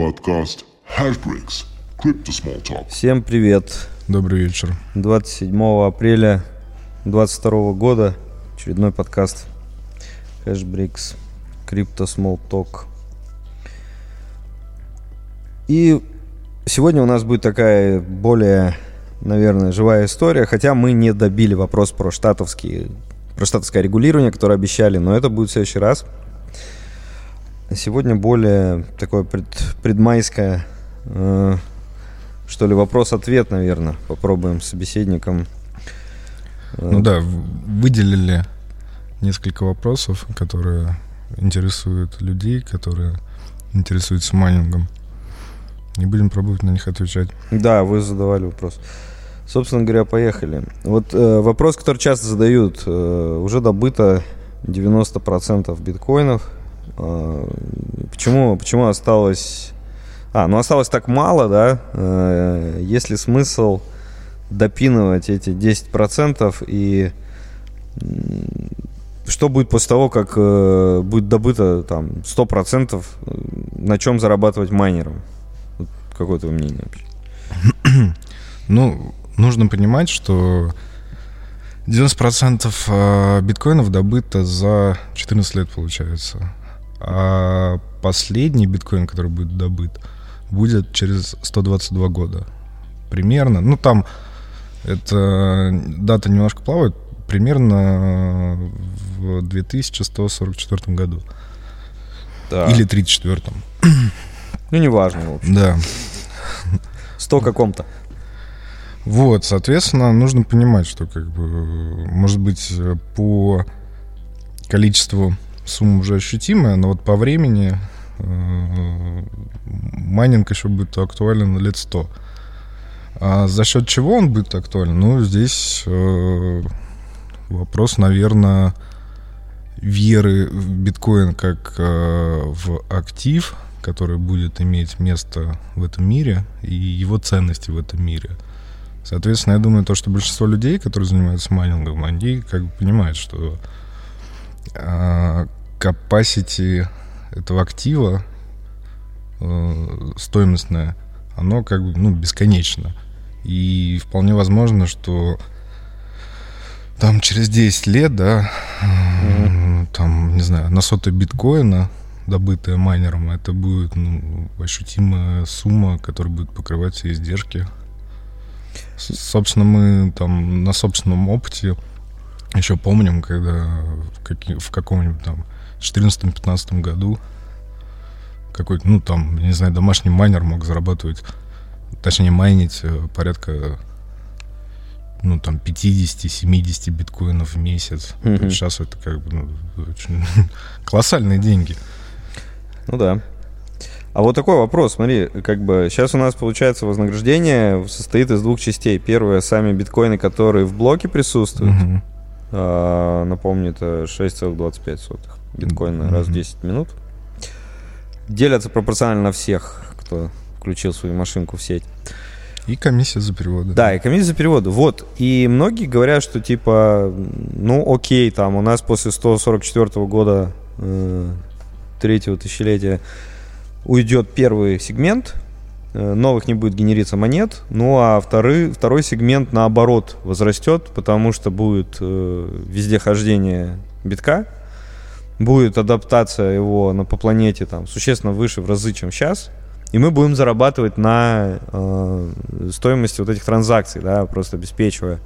Подкаст Hashbricks. Crypto Small Talk. Всем привет. Добрый вечер. 27 апреля 2022 года очередной подкаст Hashbricks Crypto Small Talk. И сегодня у нас будет такая более, наверное, живая история, хотя мы не добили вопрос про штатовские про штатовское регулирование, которое обещали, но это будет в следующий раз. Сегодня более такое пред, предмайское, э, что ли, вопрос-ответ, наверное. Попробуем с собеседником. Э, ну да, выделили несколько вопросов, которые интересуют людей, которые интересуются майнингом. Не будем пробовать на них отвечать. Да, вы задавали вопрос. Собственно говоря, поехали. Вот э, вопрос, который часто задают. Э, уже добыто 90% биткоинов почему, почему осталось... А, ну осталось так мало, да? Э, есть ли смысл допинывать эти 10% и что будет после того, как э, будет добыто там 100%, э, на чем зарабатывать майнером? Какое твое мнение вообще? Ну, нужно понимать, что 90% биткоинов добыто за 14 лет, получается. А последний биткоин, который будет добыт, будет через 122 года. Примерно. Ну, там эта дата немножко плавает. Примерно в 2144 году. Да. Или 34 Ну, неважно, в общем. Да. 100 каком-то. Вот, соответственно, нужно понимать, что как бы, может быть, по количеству сумма уже ощутимая, но вот по времени э, майнинг еще будет актуален лет 100. А за счет чего он будет актуален? Ну, здесь э, вопрос, наверное, веры в биткоин как э, в актив, который будет иметь место в этом мире, и его ценности в этом мире. Соответственно, я думаю, то, что большинство людей, которые занимаются майнингом, они как бы понимают, что э, capacity этого актива э, стоимостное, оно как бы ну, бесконечно. И вполне возможно, что там через 10 лет, да, mm-hmm. там, не знаю, на сотой биткоина, добытая майнером, это будет ну, ощутимая сумма, которая будет покрывать все издержки. Собственно, мы там на собственном опыте еще помним, когда в, каки, в каком-нибудь там 2014-2015 году какой-то, ну, там, не знаю, домашний майнер мог зарабатывать, точнее, майнить э, порядка, ну, там, 50-70 биткоинов в месяц. Mm-hmm. Сейчас это как бы, ну, очень колоссальные деньги. Ну да. А вот такой вопрос, смотри, как бы сейчас у нас получается вознаграждение состоит из двух частей. Первое, сами биткоины, которые в блоке присутствуют. Mm-hmm. А, напомню, это 6,25 биткоина mm-hmm. раз в 10 минут. Делятся пропорционально на всех, кто включил свою машинку в сеть. И комиссия за переводы. Да, и комиссия за переводы. Вот. И многие говорят, что типа, ну окей, там у нас после 144 года э, третьего тысячелетия уйдет первый сегмент, э, новых не будет генериться монет, ну а второй, второй сегмент наоборот возрастет, потому что будет э, везде хождение битка, будет адаптация его на, по планете там существенно выше в разы, чем сейчас, и мы будем зарабатывать на э, стоимости вот этих транзакций, да, просто обеспечивая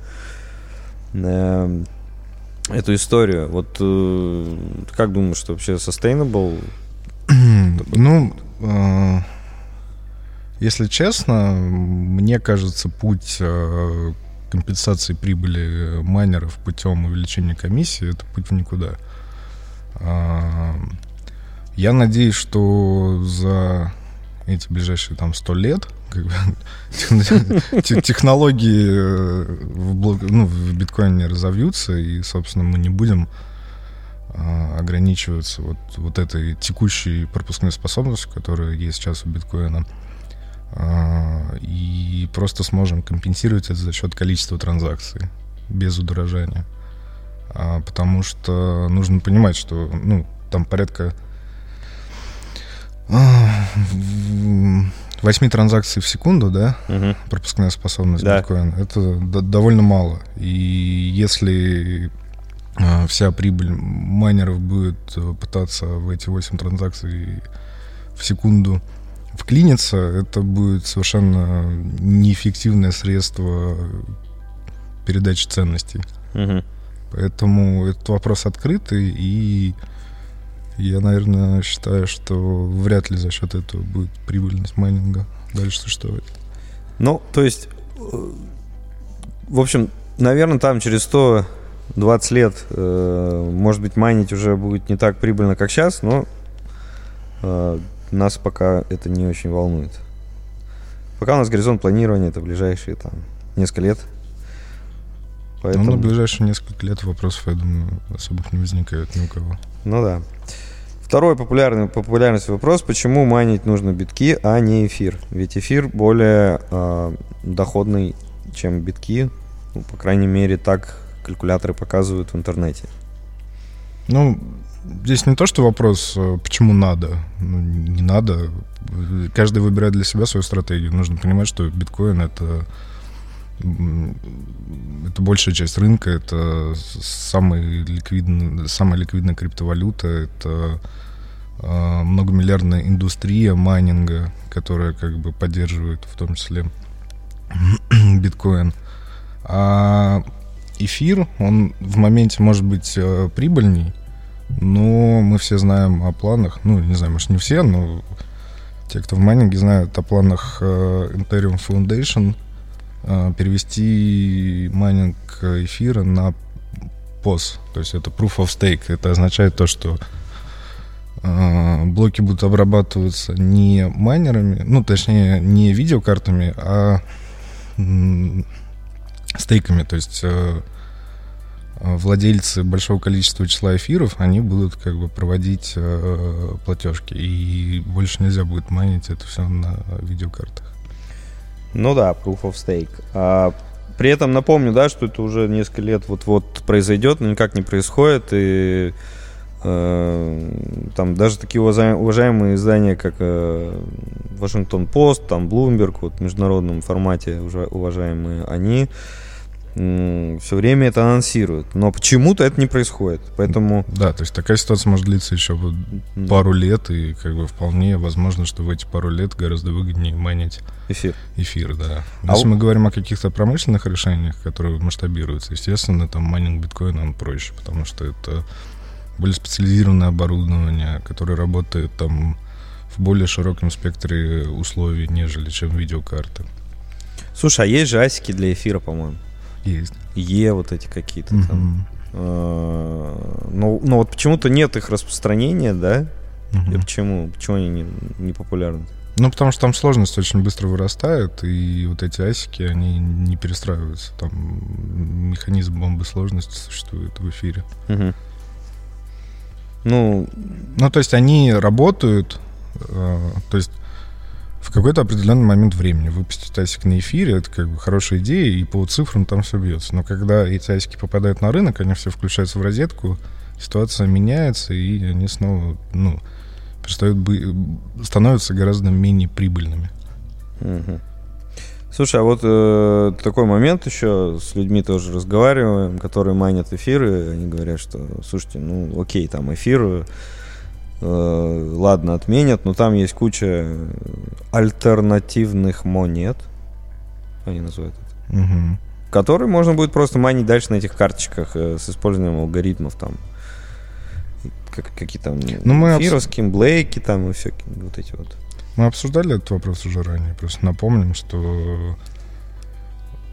э, эту историю. Вот э, как думаешь, что вообще sustainable? ну, э, если честно, мне кажется, путь э, компенсации прибыли майнеров путем увеличения комиссии это путь в никуда. А, я надеюсь, что за эти ближайшие там сто лет как бы, технологии э, в, ну, в биткоине разовьются, и, собственно, мы не будем а, ограничиваться вот, вот этой текущей пропускной способностью, которая есть сейчас у биткоина, а, и просто сможем компенсировать это за счет количества транзакций без удорожания. А, потому что нужно понимать, что ну, там порядка а, 8 транзакций в секунду, да, Мгм. пропускная способность Да. биткоина, это довольно мало. И если э, вся прибыль майнеров будет э, пытаться в эти 8 транзакций в секунду вклиниться, это будет совершенно неэффективное средство передачи ценностей. Мгм. Поэтому этот вопрос открытый, и я, наверное, считаю, что вряд ли за счет этого будет прибыльность майнинга дальше существовать. Ну, то есть, э, в общем, наверное, там через 120 лет, э, может быть, майнить уже будет не так прибыльно, как сейчас, но э, нас пока это не очень волнует. Пока у нас горизонт планирования это ближайшие там несколько лет. Поэтому, Но на ближайшие несколько лет вопросов, я думаю, особых не возникает ни у кого. ну да. Второй популярный популярность вопрос, почему майнить нужно битки, а не эфир? Ведь эфир более э, доходный, чем битки. Ну, по крайней мере, так калькуляторы показывают в интернете. Ну, здесь не то, что вопрос, э, почему надо. Ну, не надо. Каждый выбирает для себя свою стратегию. Нужно понимать, что биткоин это это большая часть рынка, это самый самая ликвидная криптовалюта, это э, многомиллиардная индустрия майнинга, которая как бы поддерживает в том числе биткоин. А эфир, он в моменте может быть э, прибыльней, но мы все знаем о планах, ну, не знаю, может, не все, но те, кто в майнинге, знают о планах э, Ethereum Foundation перевести майнинг эфира на POS, то есть это Proof of Stake. Это означает то, что э, блоки будут обрабатываться не майнерами, ну, точнее, не видеокартами, а стейками, то есть э, владельцы большого количества числа эфиров, они будут как бы проводить платежки, и больше нельзя будет майнить это все на видеокартах. Ну да, Proof of Stake. А, при этом напомню, да, что это уже несколько лет вот-вот произойдет, но никак не происходит. И э, там даже такие уважаем- уважаемые издания, как э, Вашингтон Пост, там Bloomberg, вот в международном формате уже уважаемые, они все время это анонсируют. Но почему-то это не происходит. Поэтому Да, то есть такая ситуация может длиться еще пару лет, и как бы вполне возможно, что в эти пару лет гораздо выгоднее майнить эфир. эфир, да. А Если у- мы говорим о каких-то промышленных решениях, которые масштабируются, естественно, там майнинг биткоина он проще, потому что это более специализированное оборудование, которое работает там в более широком спектре условий, нежели чем видеокарты. Слушай, а есть же асики для эфира, по-моему. Есть. Е вот эти какие-то там. Э, Ну, ну вот почему-то нет их распространения, да? Мгм. И почему? Почему они не, не популярны? Ну, потому что там сложность очень быстро вырастает, и вот эти асики, они не перестраиваются. Там механизм бомбы сложности существует в эфире. Мгм. Ну, Ну, то есть они работают, э, то есть в какой-то определенный момент времени выпустить асик на эфире, это как бы хорошая идея, и по цифрам там все бьется. Но когда эти асики попадают на рынок, они все включаются в розетку, ситуация меняется, и они снова, ну, перестают быть, становятся гораздо менее прибыльными. Слушай, а вот э, такой момент еще с людьми тоже разговариваем, которые майнят эфиры, они говорят, что, слушайте, ну окей, там эфир, ладно, отменят, но там есть куча альтернативных монет, они называют это, Мгм. которые можно будет просто майнить дальше на этих карточках э, с использованием алгоритмов там. Как, какие там Ну, мы обс- эфировские, блейки там и всякие вот эти вот. Мы обсуждали этот вопрос уже ранее. Просто напомним, что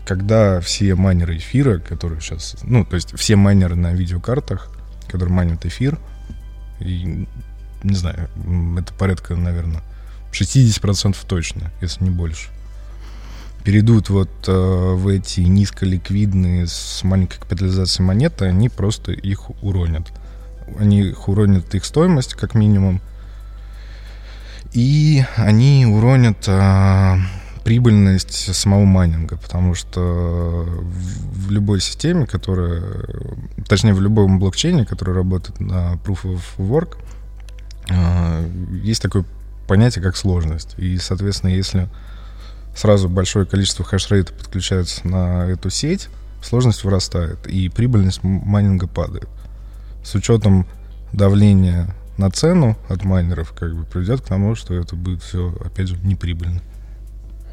когда все майнеры эфира, которые сейчас... Ну, то есть все майнеры на видеокартах, которые майнят эфир, и, не знаю, это порядка, наверное, 60% точно, если не больше, перейдут вот э, в эти низколиквидные с маленькой капитализацией монеты, они просто их уронят. Они их уронят их стоимость, как минимум, и они уронят а, прибыльность самого майнинга, потому что в, в любой системе, которая, точнее, в любом блокчейне, который работает на Proof of Work, а, есть такое понятие как сложность. И, соответственно, если сразу большое количество хешрейта подключается на эту сеть, сложность вырастает, и прибыльность майнинга падает. С учетом давления на цену от майнеров, как бы приведет к тому, что это будет все, опять же, неприбыльно.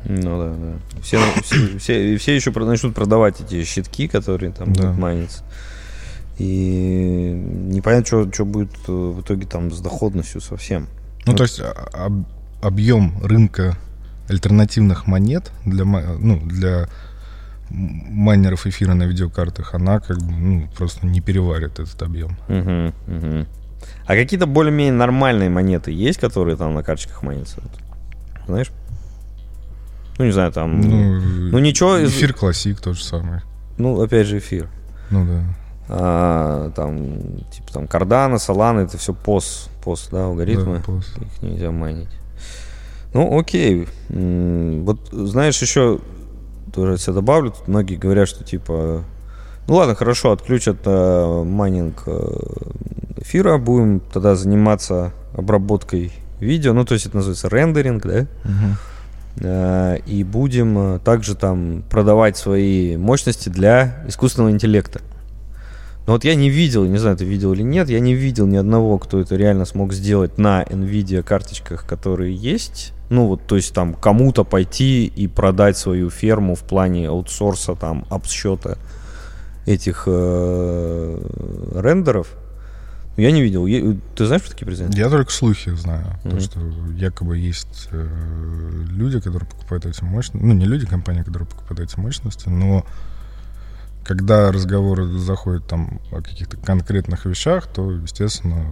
Ну да, да. Все, все, все, все еще начнут продавать эти щитки, которые там да. будут майниться. И непонятно, что, что будет э, в итоге там с доходностью совсем. Ну, вот. то есть а, об, объем рынка альтернативных монет для, ну, для майнеров эфира на видеокартах, она как бы ну, просто не переварит этот объем. Угу, угу. А какие-то более-менее нормальные монеты есть, которые там на карточках майнятся? Знаешь? Ну, не знаю, там... Ну, ну ничего... Эфир classic тот же самый. Ну, опять же, эфир. Ну, да. А, там, типа, там, кардана, солана, это все PoS, PoS, да, алгоритмы. Да, PoS. Их нельзя майнить. Ну, окей. Вот, знаешь, еще тоже себя добавлю. Тут многие говорят, что, типа, ну ладно, хорошо, отключат э, майнинг э, эфира, будем тогда заниматься обработкой видео, ну, то есть это называется рендеринг, да? Э, и будем э, также там продавать свои мощности для искусственного интеллекта. Но вот я не видел, не знаю, ты видел или нет, я не видел ни одного, кто это реально смог сделать на NVIDIA карточках, которые есть. Ну вот, то есть там кому-то пойти и продать свою ферму в плане аутсорса, там, обсчета этих э, рендеров. Я не видел. Ты знаешь, что такие презенты? Я только слухи знаю. Mm-hmm. То, что якобы есть э, люди, которые покупают эти мощности. Ну, не люди, компания, которые покупают эти мощности, но когда разговоры заходят там о каких-то конкретных вещах, то, естественно,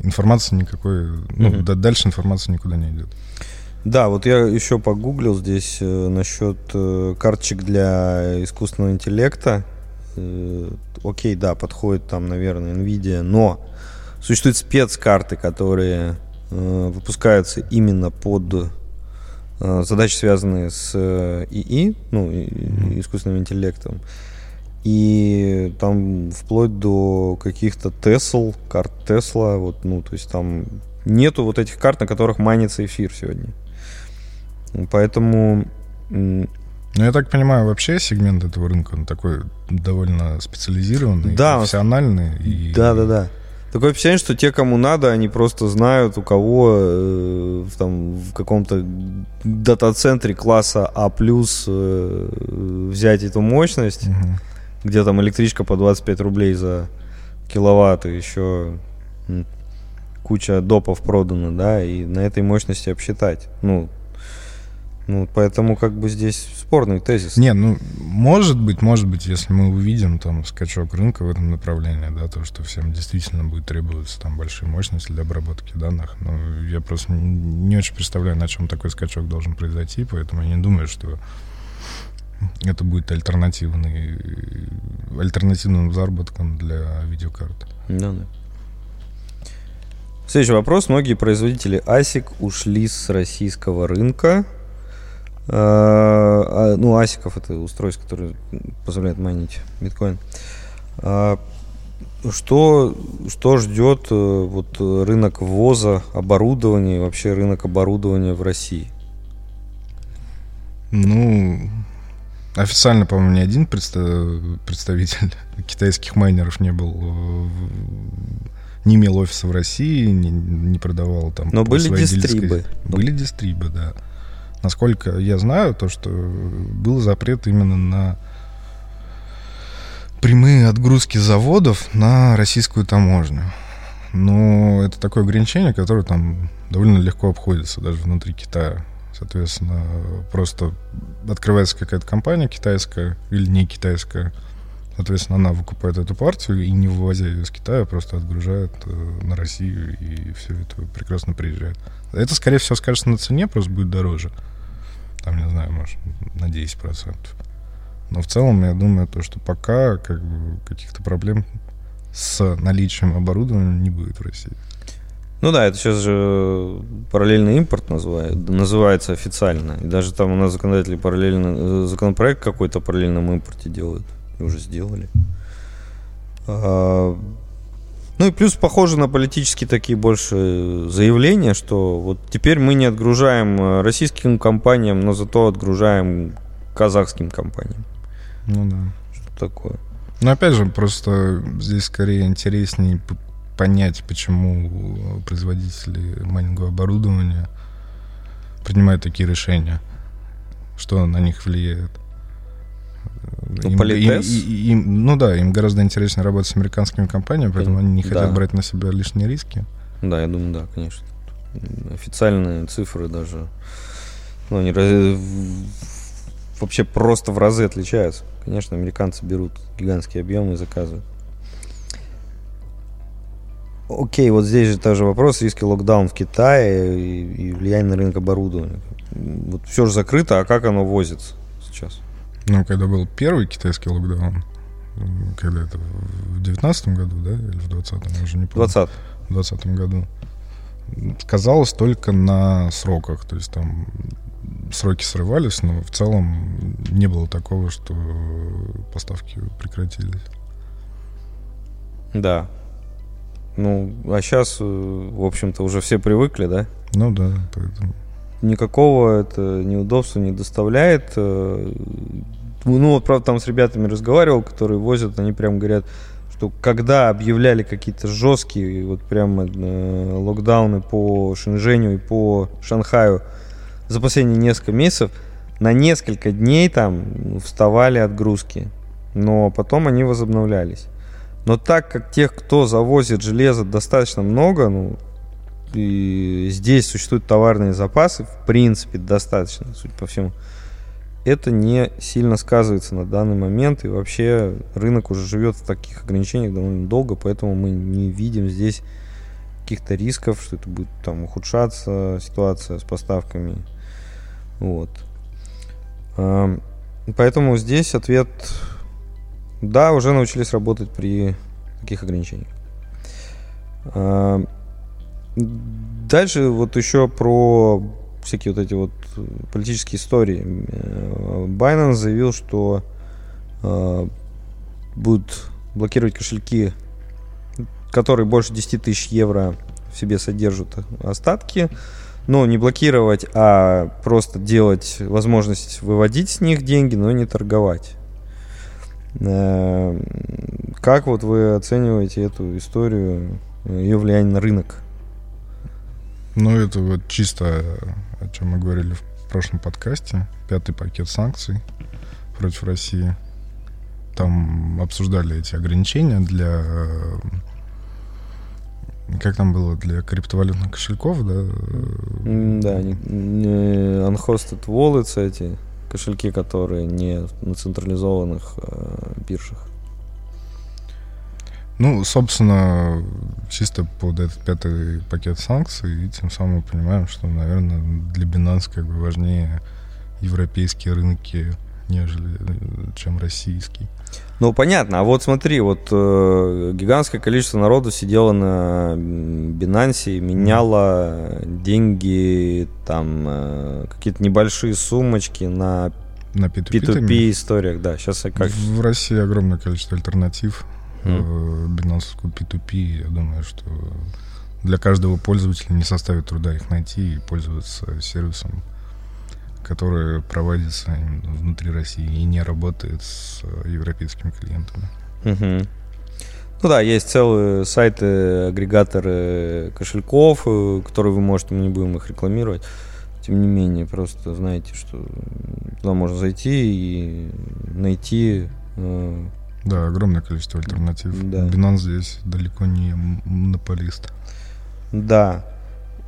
информации никакой, ну, mm-hmm. дальше информация никуда не идет. Да, вот я еще погуглил здесь э, насчет э, карточек для искусственного интеллекта. Э, окей, да, подходит там, наверное, NVIDIA, но существуют спецкарты, которые э, выпускаются именно под задачи, связанные с э, ИИ, ну, искусственным интеллектом. И там вплоть до каких-то Тесл, карт Тесла, вот, ну, то есть там нету вот этих карт, на которых майнится эфир сегодня. Поэтому ну, я так понимаю, вообще сегмент этого рынка он такой довольно специализированный, да, профессиональный. И... Да, да, да. Такое впечатление, что те, кому надо, они просто знают, у кого э, там, в каком-то дата-центре класса А+, э, взять эту мощность, угу. где там электричка по 25 рублей за киловатт, и еще куча допов продано, да, и на этой мощности обсчитать. Ну, ну, поэтому как бы здесь спорный тезис. Не, ну, может быть, может быть, если мы увидим там скачок рынка в этом направлении, да, то, что всем действительно будет требоваться там большие мощности для обработки данных. Но я просто не очень представляю, на чем такой скачок должен произойти, поэтому я не думаю, что это будет альтернативный, альтернативным заработком для видеокарт. Да, да. Следующий вопрос. Многие производители ASIC ушли с российского рынка. А, а, ну, асиков это устройство, которое позволяет майнить биткоин. А, что, что ждет э, вот, рынок ввоза оборудования, вообще рынок оборудования в России? Ну, официально, по-моему, ни один представитель китайских майнеров не был э, не имел офиса в России, не, не продавал там. Но были дистрибы. Дилерской... Были дистрибы, да. Насколько я знаю, то, что был запрет именно на прямые отгрузки заводов на российскую таможню. Но это такое ограничение, которое там довольно легко обходится даже внутри Китая. Соответственно, просто открывается какая-то компания китайская или не китайская. Соответственно, она выкупает эту партию и не вывозя ее из Китая, просто отгружает э, на Россию, и все это прекрасно приезжает. Это, скорее всего, скажется на цене, просто будет дороже там, не знаю, может, на 10%. Но в целом, я думаю, то, что пока как бы, каких-то проблем с наличием оборудования не будет в России. Ну да, это сейчас же параллельный импорт называет, называется официально. И даже там у нас законодатели параллельно, законопроект какой-то о параллельном импорте делают. Уже сделали. А, Ну и плюс похоже на политические такие больше заявления, что вот теперь мы не отгружаем э, российским компаниям, но зато отгружаем казахским компаниям. Ну да. Что такое? Ну опять же, просто здесь скорее интереснее понять, почему производители майнингового оборудования принимают такие решения, что на них влияет. Ну, политез. им- и- им- ну да, им гораздо интереснее работать с американскими компаниями, поэтому они не хотят Да. брать на себя лишние риски. Да, я думаю, да, конечно. Официальные цифры даже ну, они раз- вообще просто в разы отличаются. Конечно, американцы берут гигантские объемы и заказывают. Окей, вот здесь же тоже вопрос, риски локдаун в Китае и, и влияние на рынок оборудования. Вот все же закрыто, а как оно возится сейчас? Ну, когда был первый китайский локдаун, когда это в девятнадцатом году, да, или в двадцатом, я уже не помню. 20 в 2020 году. Сказалось только на сроках. То есть там сроки срывались, но в целом не было такого, что поставки прекратились. Да. Ну, а сейчас, в общем-то, уже все привыкли, да? Ну да, поэтому. Никакого это неудобства не доставляет. Э, Ну, вот, правда, там с ребятами разговаривал, которые возят, они прям говорят, что когда объявляли какие-то жесткие вот прям э, локдауны по Шэньчжэню и по Шанхаю за последние несколько месяцев, на несколько дней там вставали отгрузки, но потом они возобновлялись. Но так как тех, кто завозит железо достаточно много, ну, здесь существуют товарные запасы, в принципе, достаточно, судя по всему, это не сильно сказывается на данный момент, и вообще рынок уже живет в таких ограничениях довольно долго, поэтому мы не видим здесь каких-то рисков, что это будет там ухудшаться ситуация с поставками. Вот. Ам, Поэтому здесь ответ да, уже научились работать при таких ограничениях. Дальше вот еще про всякие вот эти вот политические истории. Э, Binance заявил, что э, будет блокировать кошельки, которые больше 10 тысяч евро в себе содержат остатки. Но не блокировать, а просто делать возможность выводить с них деньги, но не торговать. Э, Как вот вы оцениваете эту историю, ее влияние на рынок? Ну, это вот чисто о чем мы говорили в прошлом подкасте. Пятый пакет санкций против России. Там обсуждали эти ограничения для... э, Как там было? Для криптовалютных кошельков, да? Да, не unhosted wallets эти кошельки, которые не на централизованных э, биржах. Ну, собственно, чисто под этот пятый пакет санкций, и тем самым мы понимаем, что, наверное, для Binance как бы важнее европейские рынки, нежели э, чем российский. Ну, понятно. А вот смотри, вот э, гигантское количество народу сидело на Binance, и меняло деньги, там, э, какие-то небольшие сумочки на На P2P, ты P2P имеешь? историях, да. Сейчас я как... В России огромное количество альтернатив. Мгм. Binance P2P, я думаю, что для каждого пользователя не составит труда их найти и пользоваться сервисом, который проводится внутри России и не работает с э, европейскими клиентами. Мгм. Ну да, есть целые сайты, агрегаторы кошельков, э, которые вы можете, мы не будем их рекламировать. Тем не менее, просто знаете, что туда можно зайти и найти э, Да, огромное количество альтернатив. Да. Binance здесь далеко не монополист. Да.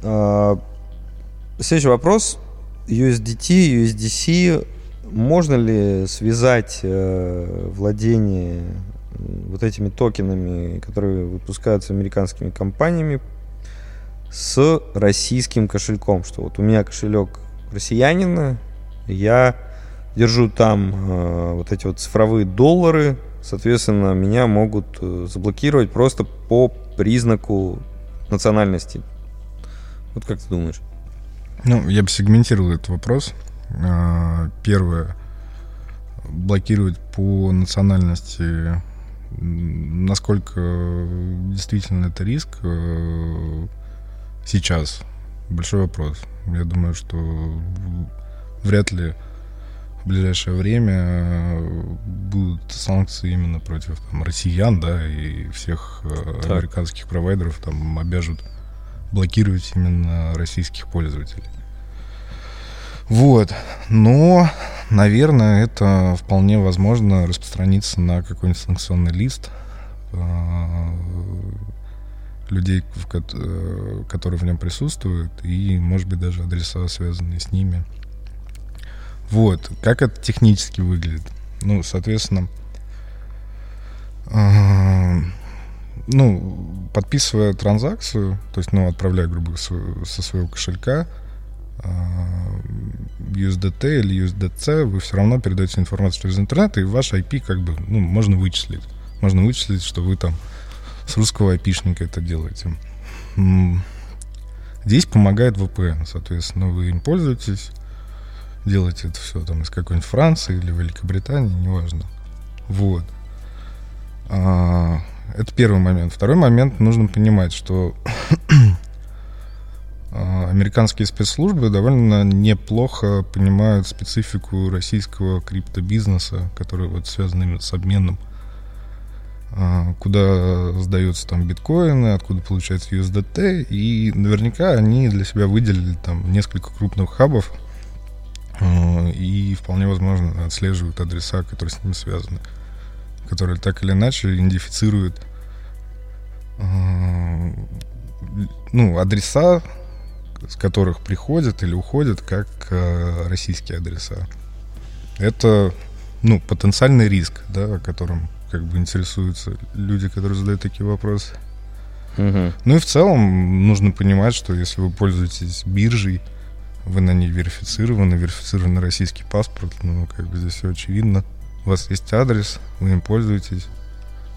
А, Следующий вопрос. USDT, USDC. Можно ли связать э, владение вот этими токенами, которые выпускаются американскими компаниями, с российским кошельком? Что вот у меня кошелек россиянина, я держу там э, вот эти вот цифровые доллары, соответственно, меня могут э, заблокировать просто по признаку национальности. Вот как ты думаешь? Ну, я бы сегментировал этот вопрос. А, Первое. Блокировать по национальности Насколько действительно это риск сейчас? Большой вопрос. Я думаю, что вряд ли в ближайшее время будут санкции именно против там, россиян, да, и всех так. американских провайдеров там обяжут блокировать именно российских пользователей. Вот. Но, наверное, это вполне возможно распространиться на какой-нибудь санкционный лист а, людей, э, которые в нем присутствуют, и, может быть, даже адреса, связанные с ними. Вот. Как это технически выглядит? Ну, соответственно, а, ну, подписывая транзакцию, то есть, ну, отправляя, грубо говоря, со своего кошелька, USDT или USDC, вы все равно передаете информацию через интернет, и ваш IP как бы, ну, можно вычислить. Можно вычислить, что вы там с русского IP-шника это делаете. Здесь помогает VPN, соответственно, вы им пользуетесь, делаете это все там из какой-нибудь Франции или Великобритании, неважно. Вот. А, это первый момент. Второй момент, нужно понимать, что а, американские спецслужбы довольно неплохо понимают специфику российского криптобизнеса, который вот связан именно с обменом, а, куда сдаются там биткоины, откуда получается USDT, и наверняка они для себя выделили там несколько крупных хабов, и вполне возможно отслеживают адреса, которые с ними связаны, которые так или иначе идентифицируют ну, адреса с которых приходят или уходят как э, российские адреса. Это ну, потенциальный риск, да, о котором как бы интересуются люди, которые задают такие вопросы. Угу. Ну и в целом нужно понимать, что если вы пользуетесь биржей, вы на ней верифицированы, верифицирован российский паспорт, ну, как бы здесь все очевидно. У вас есть адрес, вы им пользуетесь,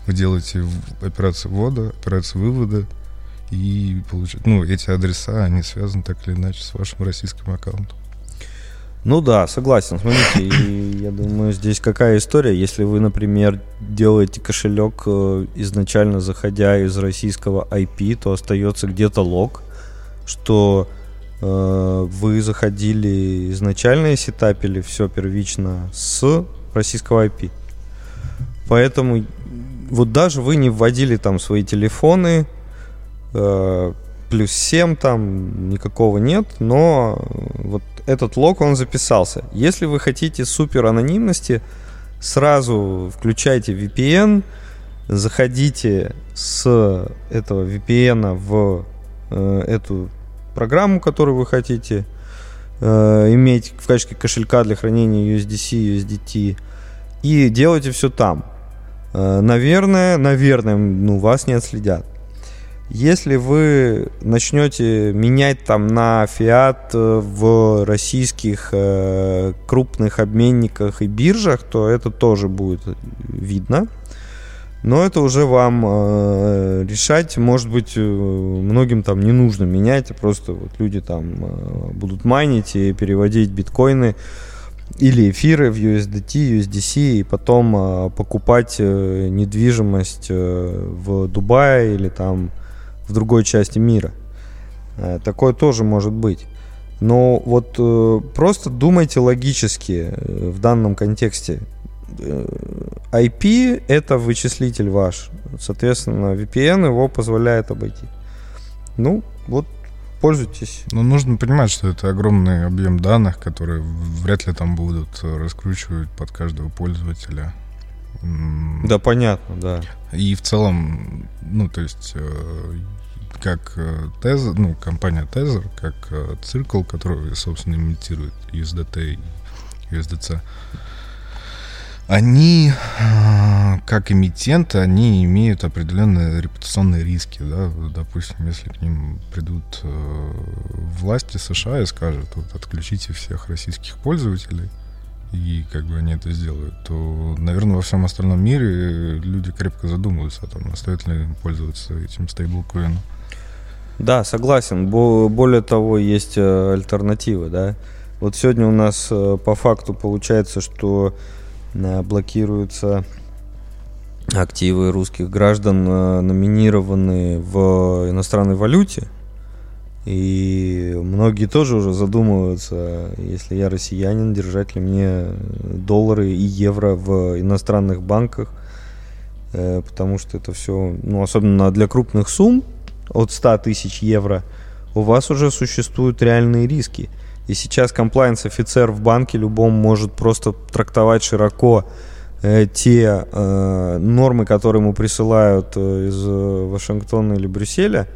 вы делаете операцию ввода, операцию вывода, и получать, ну, эти адреса, они связаны так или иначе с вашим российским аккаунтом. Ну да, согласен. Смотрите, я думаю, здесь какая история, если вы, например, делаете кошелек э, изначально заходя из российского IP, то остается где-то лог, что вы заходили изначально и сетапили все первично с российского IP. Поэтому вот даже вы не вводили там свои телефоны, Э, плюс 7 там никакого нет, но вот этот лог, он записался. Если вы хотите супер анонимности, сразу включайте VPN, заходите с этого VPN в э, эту программу, которую вы хотите э, иметь в качестве кошелька для хранения USDC, USDT, и делайте все там. Э, наверное, наверное, ну, вас не отследят. Если вы начнете менять там на фиат э, в российских э, крупных обменниках и биржах, то это тоже будет видно. Но это уже вам э, решать. Может быть, э, многим там не нужно менять, а просто вот люди там э, будут майнить и переводить биткоины или эфиры в USDT, USDC и потом э, покупать э, недвижимость э, в Дубае или там в другой части мира. Э, такое тоже может быть. Но вот э, просто думайте логически э, в данном контексте. IP это вычислитель ваш. Соответственно, VPN его позволяет обойти. Ну, вот пользуйтесь. Но нужно понимать, что это огромный объем данных, которые вряд ли там будут раскручивать под каждого пользователя. Да, понятно, да. И в целом, ну, то есть как э, Tether, ну, компания Tether, как э, Circle, который, собственно, имитирует USDT и USDC, они, э, как эмитенты, они имеют определенные репутационные риски, да, допустим, если к ним придут власти США и скажут, вот, отключите всех российских пользователей, и как бы они это сделают, то, наверное, во всем остальном мире люди крепко задумываются о том, стоит ли им пользоваться этим стейблкоином. Да, согласен. Более того, есть э, альтернативы, да. Вот сегодня у нас э, по факту получается, что э, блокируется активы русских граждан э, номинированы в иностранной валюте. И многие тоже уже задумываются, если я россиянин, держать ли мне доллары и евро в иностранных банках, э, потому что это все, ну, особенно для крупных сумм, от 100 тысяч евро, у вас уже существуют реальные риски. И сейчас комплайнс-офицер в банке любом может просто трактовать широко э, те э, нормы, которые ему присылают э, из э, Вашингтона или Брюсселя,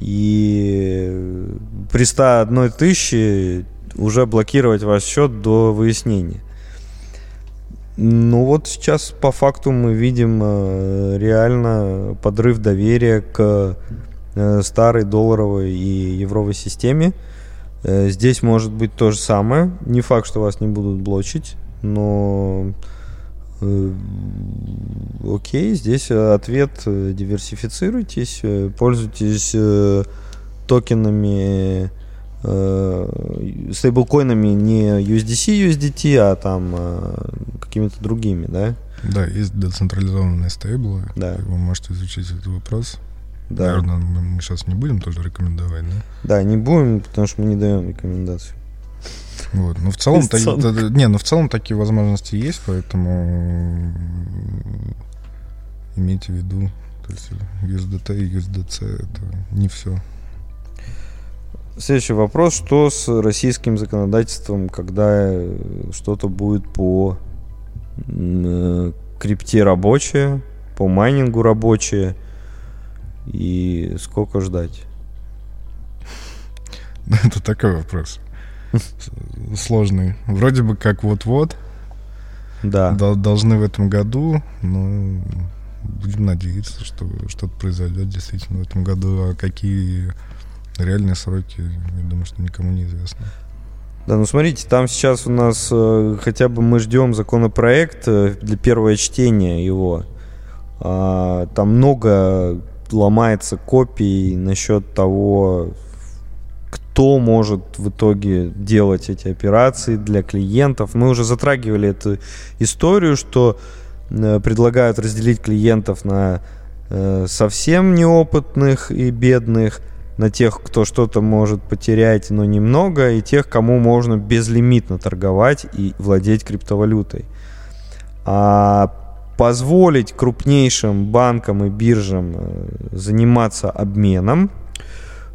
и при 101 тысяче уже блокировать ваш счет до выяснения. Ну вот сейчас по факту мы видим э, реально подрыв доверия к э, старой долларовой и евровой системе. Э, здесь может быть то же самое. Не факт, что вас не будут блочить, но э, окей, здесь ответ э, диверсифицируйтесь, пользуйтесь токенами стейблкоинами не USDC, USDT, а там какими-то другими, да? Да, есть децентрализованные стейблы. Да. Вы можете изучить этот вопрос. Да. Наверное, мы, сейчас не будем тоже рекомендовать, да? Да, не будем, потому что мы не даем рекомендацию. Вот. Ну, в целом, так- не, ну, в целом такие возможности есть, поэтому имейте в виду, то есть USDT и USDC это не все. Следующий вопрос. Что с российским законодательством, когда э, что-то будет по э, крипте рабочее, по майнингу рабочее, и сколько ждать? Это такой вопрос. Сложный. Вроде бы как вот-вот, Да. дол- должны в этом году, но будем надеяться, что что-то произойдет действительно в этом году. А какие реальные сроки, я думаю, что никому не известно. Да, ну смотрите, там сейчас у нас э, хотя бы мы ждем законопроект э, для первого чтения его. А, там много ломается копий насчет того, кто может в итоге делать эти операции для клиентов. Мы уже затрагивали эту историю, что э, предлагают разделить клиентов на э, совсем неопытных и бедных, на тех, кто что-то может потерять, но немного, и тех, кому можно безлимитно торговать и владеть криптовалютой. А позволить крупнейшим банкам и биржам э, заниматься обменом,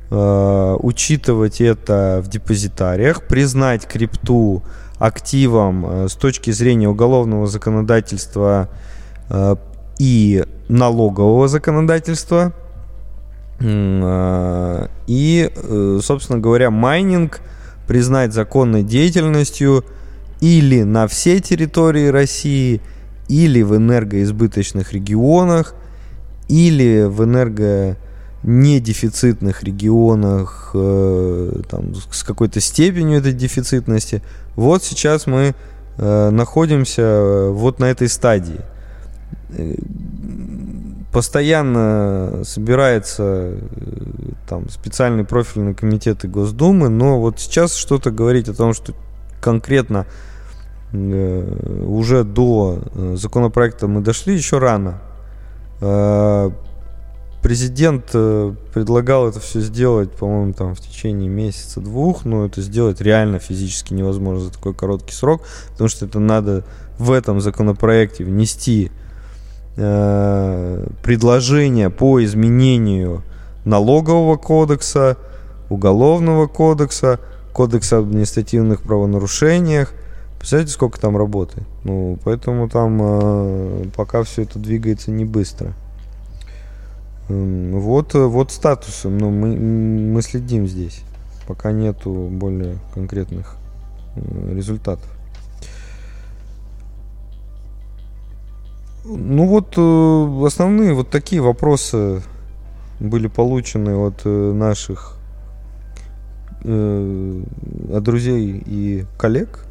э, учитывать это в депозитариях, признать крипту активом э, с точки зрения уголовного законодательства и налогового законодательства. И, собственно говоря, майнинг признать законной деятельностью или на всей территории России, или в энергоизбыточных регионах, или в энерго недефицитных регионах э, там, с какой-то степенью этой дефицитности. Вот сейчас мы э, находимся э, вот на этой стадии. Э, Постоянно собирается э, там специальный профильный комитеты Госдумы, но вот сейчас что-то говорить о том, что конкретно уже до э, законопроекта мы дошли, еще рано. Э, Президент э, предлагал это все сделать, по-моему, там в течение месяца-двух, но это сделать реально физически невозможно за такой короткий срок, потому что это надо в этом законопроекте внести э, предложение по изменению налогового кодекса, уголовного кодекса, кодекса об административных правонарушениях. Представляете, сколько там работы? Ну, поэтому там э, пока все это двигается не быстро. М, Вот, э, вот статусы, но мы, м, мы следим здесь, пока нету более конкретных э, результатов. Ну вот э, основные вот такие вопросы были получены от э, наших э, от друзей и коллег,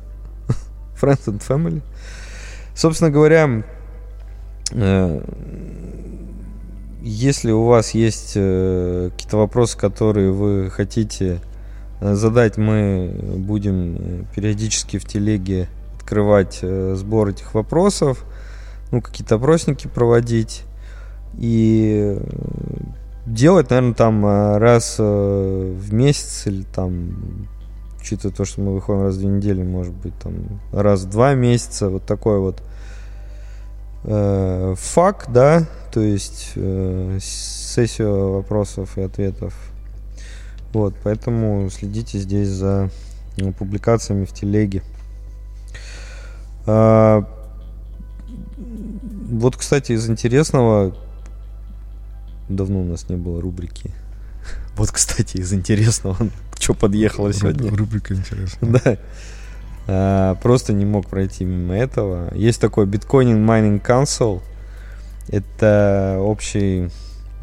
friends and family. Собственно говоря, э, если у вас есть э, какие-то вопросы, которые вы хотите э, задать, мы будем периодически в телеге открывать сбор этих вопросов. ну, какие-то опросники проводить и делать, наверное, там раз в месяц или там учитывая то, что мы выходим раз в две недели, может быть, там раз в два месяца, вот такой вот э, да, то есть э, сессию вопросов и ответов. Вот, поэтому следите здесь за ну, публикациями в телеге. А, вот, кстати, из интересного, давно у нас не было рубрики. Вот, кстати, из интересного, что подъехало сегодня. Рубрика интересная. Да. А, просто не мог пройти мимо этого. Есть такой Bitcoin Mining Council. Это общий,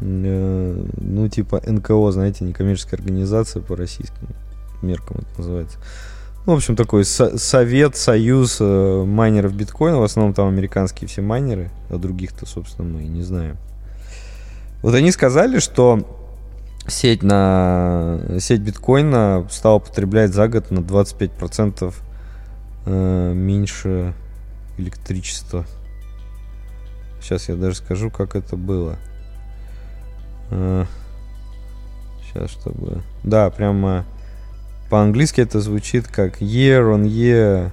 э, ну, типа НКО, знаете, некоммерческая организация по российским меркам это называется. Ну, в общем, такой со- совет, союз э, майнеров биткоина. В основном там американские все майнеры, а других-то, собственно, мы и не знаем. Вот они сказали, что сеть на сеть биткоина стала потреблять за год на 25% э, меньше электричества. Сейчас я даже скажу, как это было. Э, сейчас, чтобы... Да, прямо по-английски это звучит как year on year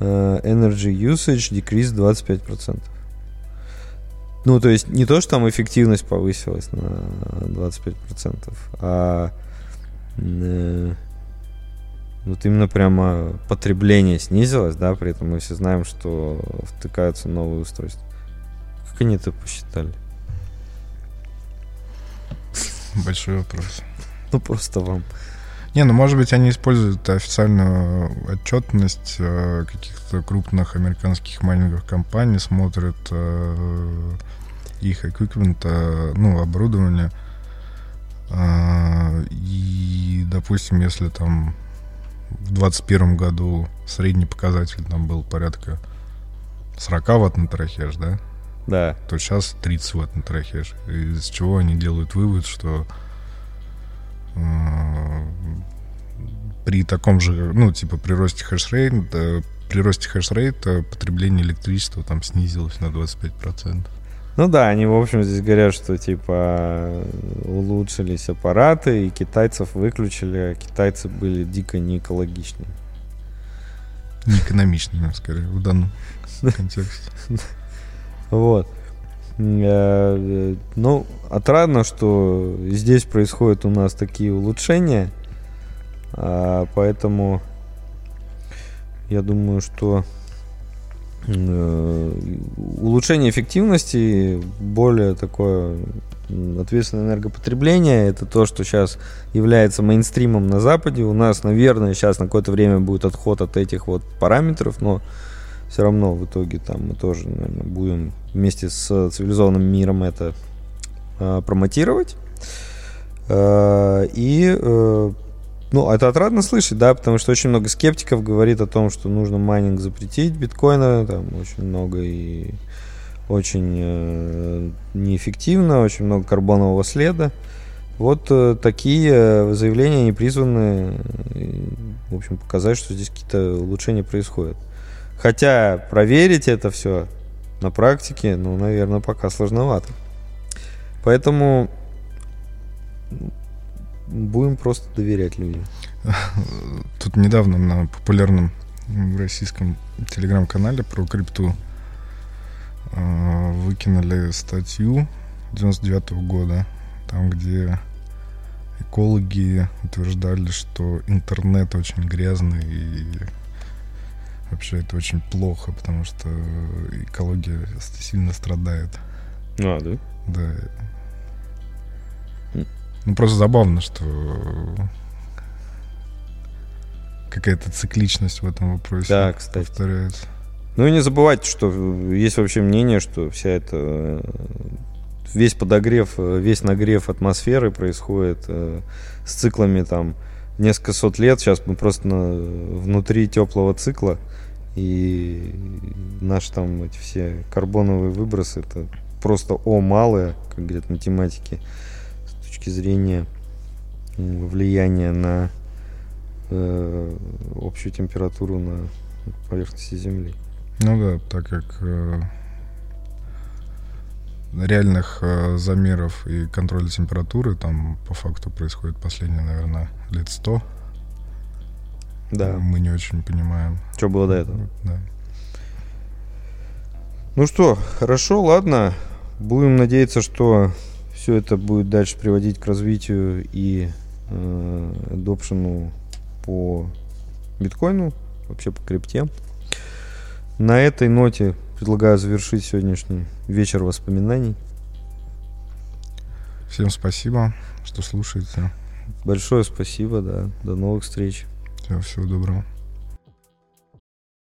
э, energy usage decreased 25%. Ну, то есть не то, что там эффективность повысилась на 25%, а э, вот именно прямо потребление снизилось, да, при этом мы все знаем, что втыкаются новые устройства. Как они это посчитали? Большой вопрос. Ну, просто вам. Не, ну может быть они используют официальную отчетность э, каких-то крупных американских майнинговых компаний, смотрят э, их эквипмент, э, ну, оборудование. Э, и, допустим, если там в 2021 году средний показатель там был порядка 40 ватт на терахеш, да? Да. То сейчас 30 ватт на терахеш. Из чего они делают вывод, что э, при таком же, ну, типа, при росте хешрейта, при росте хешрейта потребление электричества там снизилось на 25%. Ну да, они, в общем, здесь говорят, что, типа, улучшились аппараты, и китайцев выключили, а китайцы были дико неэкологичными. Неэкономичными, скорее, в данном контексте. Вот. Э, ну, отрадно, что здесь происходят у нас такие улучшения, а, поэтому я думаю, что улучшение эффективности, более такое ответственное энергопотребление, это то, что сейчас является мейнстримом на Западе. У нас, наверное, сейчас на какое-то время будет отход от этих вот параметров, но все равно в итоге там мы тоже, наверное, будем вместе с цивилизованным миром это э, промотировать. Э, и э, ну, это отрадно слышать, да, потому что очень много скептиков говорит о том, что нужно майнинг запретить биткоина, там очень много и очень э, неэффективно, очень много карбонового следа. Вот э, такие заявления не призваны, э, в общем, показать, что здесь какие-то улучшения происходят. Хотя проверить это все на практике, ну, наверное, пока сложновато. Поэтому будем просто доверять людям. Тут недавно на популярном российском телеграм-канале про крипту э, выкинули статью 99 -го года, там, где экологи утверждали, что интернет очень грязный и вообще это очень плохо, потому что экология сильно страдает. А, да? Да. Ну, просто забавно, что какая-то цикличность в этом вопросе да, кстати. повторяется. Ну и не забывайте, что есть вообще мнение, что вся эта весь подогрев, весь нагрев атмосферы происходит э, с циклами там несколько сот лет. Сейчас мы просто на, внутри теплого цикла, и наши там эти все карбоновые выбросы это просто о малые, как говорят математики точки зрения влияния на э, общую температуру на поверхности Земли. Ну да, так как э, реальных э, замеров и контроля температуры там по факту происходит последние, наверное, лет сто. Да. Мы не очень понимаем. Что было до этого? Да. Ну что, хорошо, ладно. Будем надеяться, что все это будет дальше приводить к развитию и э, адопшену по биткоину, вообще по крипте. На этой ноте предлагаю завершить сегодняшний вечер воспоминаний. Всем спасибо, что слушаете. Большое спасибо, да. До новых встреч. Всем всего доброго.